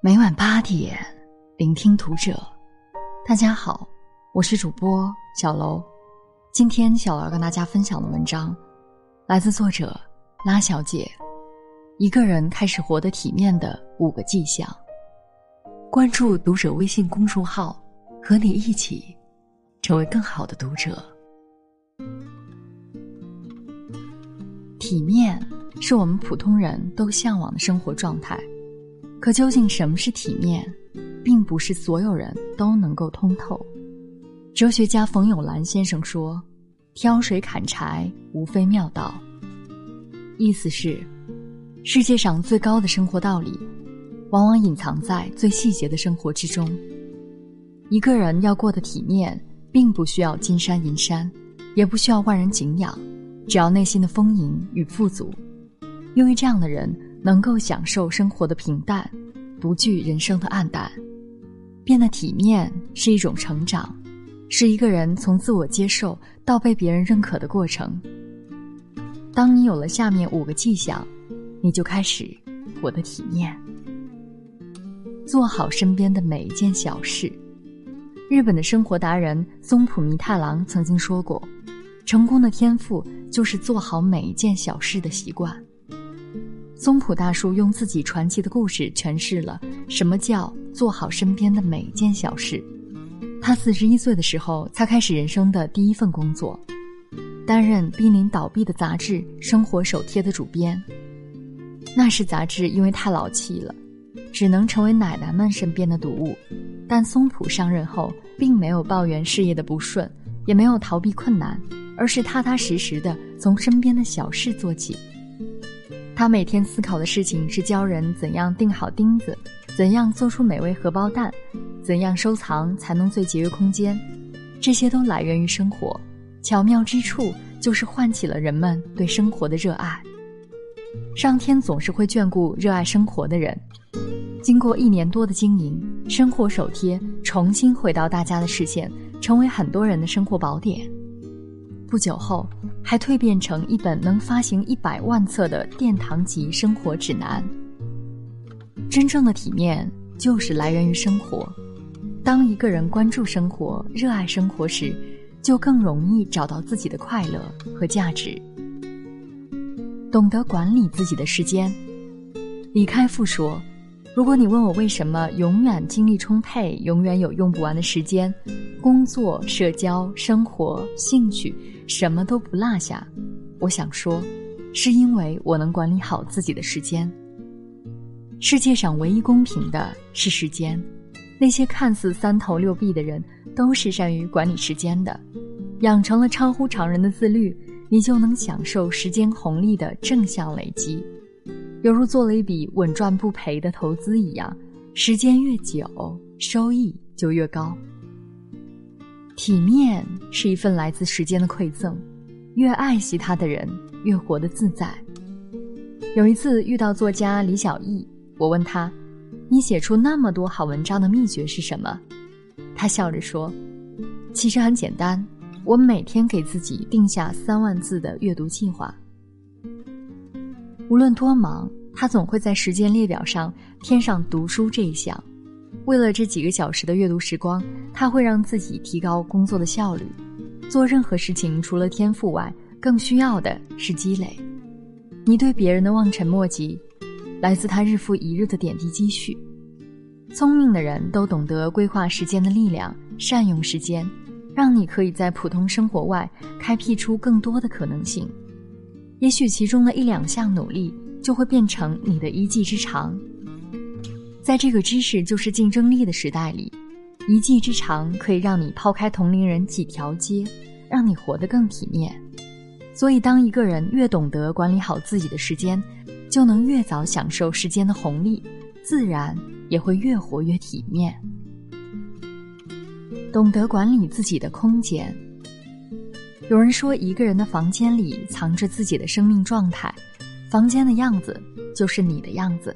每晚八点，聆听读者。大家好，我是主播小楼。今天小楼跟大家分享的文章，来自作者拉小姐。一个人开始活得体面的五个迹象。关注读者微信公众号，和你一起成为更好的读者。体面是我们普通人都向往的生活状态。可究竟什么是体面，并不是所有人都能够通透。哲学家冯友兰先生说：“挑水砍柴，无非妙道。”意思是，世界上最高的生活道理，往往隐藏在最细节的生活之中。一个人要过得体面，并不需要金山银山，也不需要万人敬仰，只要内心的丰盈与富足。因为这样的人。能够享受生活的平淡，不惧人生的暗淡，变得体面是一种成长，是一个人从自我接受到被别人认可的过程。当你有了下面五个迹象，你就开始活得体面，做好身边的每一件小事。日本的生活达人松浦弥太郎曾经说过：“成功的天赋就是做好每一件小事的习惯。”松浦大叔用自己传奇的故事诠释了什么叫做好身边的每一件小事。他四十一岁的时候才开始人生的第一份工作，担任濒临倒闭的杂志《生活手贴》的主编。那时杂志因为太老气了，只能成为奶奶们身边的读物。但松浦上任后，并没有抱怨事业的不顺，也没有逃避困难，而是踏踏实实的从身边的小事做起。他每天思考的事情是教人怎样钉好钉子，怎样做出美味荷包蛋，怎样收藏才能最节约空间。这些都来源于生活，巧妙之处就是唤起了人们对生活的热爱。上天总是会眷顾热爱生活的人。经过一年多的经营，生活手贴重新回到大家的视线，成为很多人的生活宝典。不久后，还蜕变成一本能发行一百万册的殿堂级生活指南。真正的体面就是来源于生活。当一个人关注生活、热爱生活时，就更容易找到自己的快乐和价值。懂得管理自己的时间。李开复说：“如果你问我为什么永远精力充沛，永远有用不完的时间，工作、社交、生活、兴趣。”什么都不落下，我想说，是因为我能管理好自己的时间。世界上唯一公平的是时间，那些看似三头六臂的人，都是善于管理时间的。养成了超乎常人的自律，你就能享受时间红利的正向累积，犹如做了一笔稳赚不赔的投资一样。时间越久，收益就越高。体面是一份来自时间的馈赠，越爱惜它的人越活得自在。有一次遇到作家李小艺，我问他：“你写出那么多好文章的秘诀是什么？”他笑着说：“其实很简单，我每天给自己定下三万字的阅读计划。无论多忙，他总会在时间列表上添上读书这一项。”为了这几个小时的阅读时光，他会让自己提高工作的效率。做任何事情，除了天赋外，更需要的是积累。你对别人的望尘莫及，来自他日复一日的点滴积蓄。聪明的人都懂得规划时间的力量，善用时间，让你可以在普通生活外开辟出更多的可能性。也许其中的一两项努力，就会变成你的一技之长。在这个知识就是竞争力的时代里，一技之长可以让你抛开同龄人几条街，让你活得更体面。所以，当一个人越懂得管理好自己的时间，就能越早享受时间的红利，自然也会越活越体面。懂得管理自己的空间。有人说，一个人的房间里藏着自己的生命状态，房间的样子就是你的样子。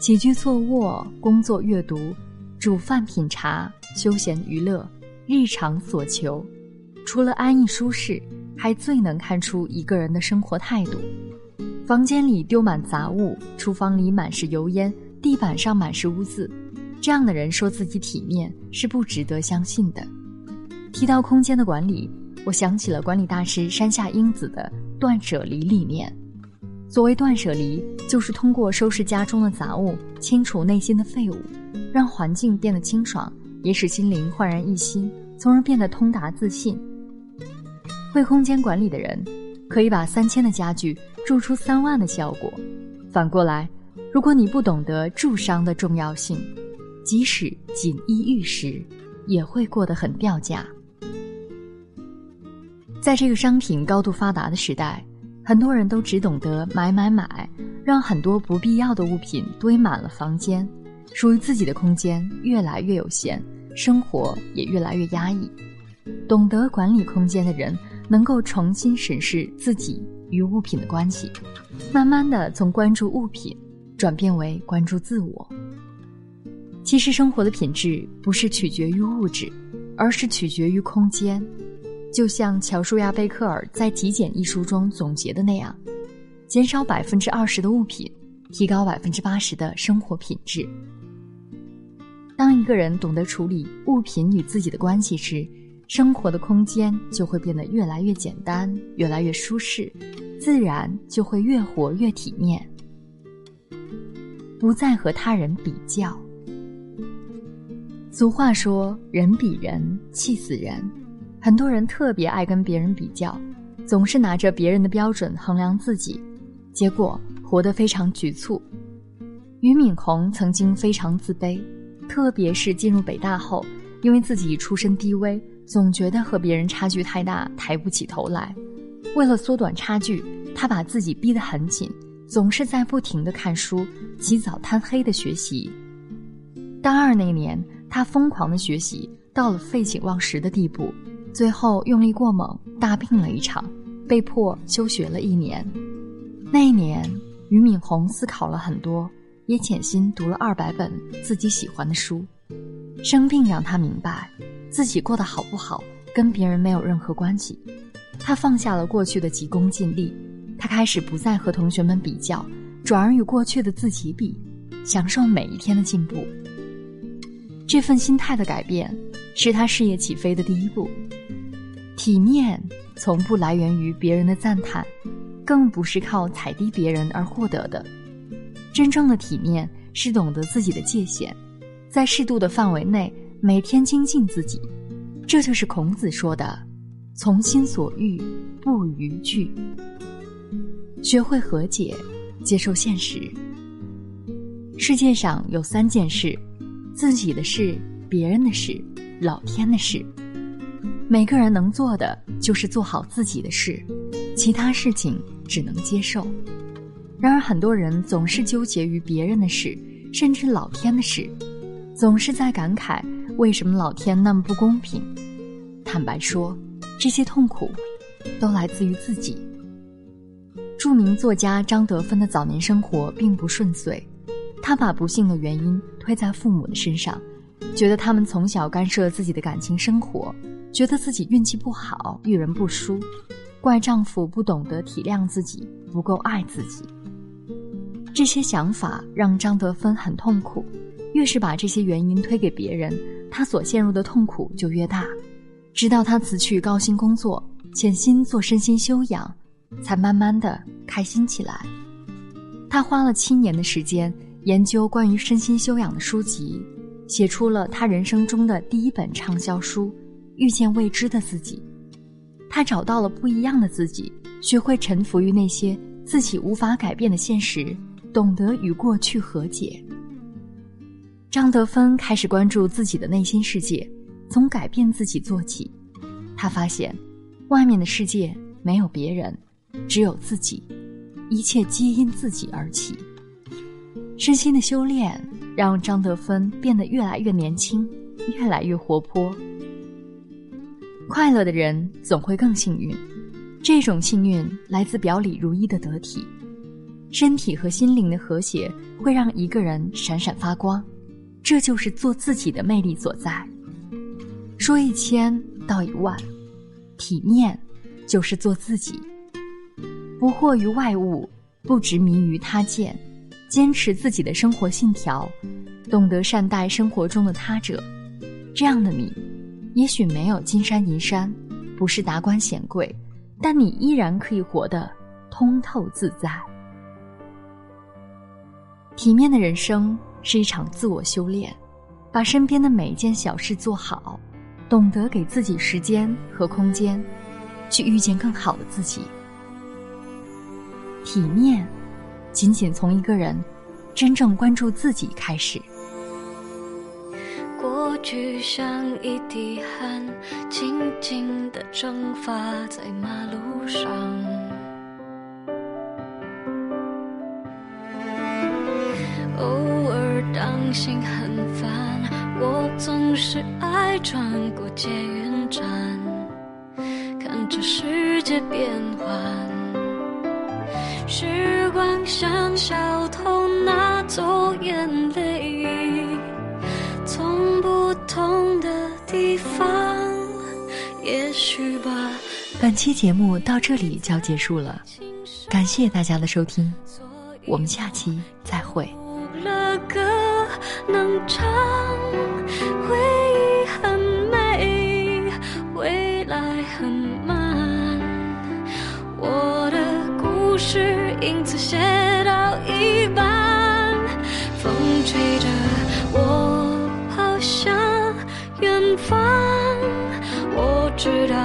起居坐卧、工作阅读、煮饭品茶、休闲娱乐、日常所求，除了安逸舒适，还最能看出一个人的生活态度。房间里丢满杂物，厨房里满是油烟，地板上满是污渍，这样的人说自己体面是不值得相信的。提到空间的管理，我想起了管理大师山下英子的断舍离理念。所谓断舍离，就是通过收拾家中的杂物，清除内心的废物，让环境变得清爽，也使心灵焕然一新，从而变得通达自信。会空间管理的人，可以把三千的家具铸出三万的效果。反过来，如果你不懂得住商的重要性，即使锦衣玉食，也会过得很掉价。在这个商品高度发达的时代，很多人都只懂得买买买，让很多不必要的物品堆满了房间，属于自己的空间越来越有限，生活也越来越压抑。懂得管理空间的人，能够重新审视自己与物品的关系，慢慢的从关注物品转变为关注自我。其实生活的品质不是取决于物质，而是取决于空间。就像乔舒亚·贝克尔在《极简》一书中总结的那样，减少百分之二十的物品，提高百分之八十的生活品质。当一个人懂得处理物品与自己的关系时，生活的空间就会变得越来越简单，越来越舒适，自然就会越活越体面，不再和他人比较。俗话说：“人比人气死人。”很多人特别爱跟别人比较，总是拿着别人的标准衡量自己，结果活得非常局促。俞敏洪曾经非常自卑，特别是进入北大后，因为自己出身低微，总觉得和别人差距太大，抬不起头来。为了缩短差距，他把自己逼得很紧，总是在不停的看书，起早贪黑的学习。大二那年，他疯狂的学习，到了废寝忘食的地步。最后用力过猛，大病了一场，被迫休学了一年。那一年，俞敏洪思考了很多，也潜心读了二百本自己喜欢的书。生病让他明白，自己过得好不好跟别人没有任何关系。他放下了过去的急功近利，他开始不再和同学们比较，转而与过去的自己比，享受每一天的进步。这份心态的改变，是他事业起飞的第一步。体面从不来源于别人的赞叹，更不是靠踩低别人而获得的。真正的体面是懂得自己的界限，在适度的范围内每天精进自己。这就是孔子说的“从心所欲不逾矩”。学会和解，接受现实。世界上有三件事：自己的事、别人的事、老天的事。每个人能做的就是做好自己的事，其他事情只能接受。然而，很多人总是纠结于别人的事，甚至老天的事，总是在感慨为什么老天那么不公平。坦白说，这些痛苦都来自于自己。著名作家张德芬的早年生活并不顺遂，他把不幸的原因推在父母的身上，觉得他们从小干涉自己的感情生活。觉得自己运气不好，遇人不淑，怪丈夫不懂得体谅自己，不够爱自己。这些想法让张德芬很痛苦，越是把这些原因推给别人，他所陷入的痛苦就越大。直到他辞去高薪工作，潜心做身心修养，才慢慢的开心起来。他花了七年的时间研究关于身心修养的书籍，写出了他人生中的第一本畅销书。遇见未知的自己，他找到了不一样的自己，学会臣服于那些自己无法改变的现实，懂得与过去和解。张德芬开始关注自己的内心世界，从改变自己做起。他发现，外面的世界没有别人，只有自己，一切皆因自己而起。身心的修炼让张德芬变得越来越年轻，越来越活泼。快乐的人总会更幸运，这种幸运来自表里如一的得体，身体和心灵的和谐会让一个人闪闪发光，这就是做自己的魅力所在。说一千道一万，体面就是做自己，不惑于外物，不执迷于他见，坚持自己的生活信条，懂得善待生活中的他者，这样的你，也许没有金山银山，不是达官显贵，但你依然可以活得通透自在。体面的人生是一场自我修炼，把身边的每一件小事做好，懂得给自己时间和空间，去遇见更好的自己。体面。仅仅从一个人真正关注自己开始。过去像一滴汗，静静的蒸发在马路上。偶尔当心很烦，我总是爱穿过捷运站，看着世界变幻。是时光像小偷拿走眼泪，从不同的地方，也许吧。本期节目到这里就要结束了，感谢大家的收听，我们下期再会。能唱，回忆很美，未来很慢，我故事。因此写到一半，风吹着我跑向远方。我知道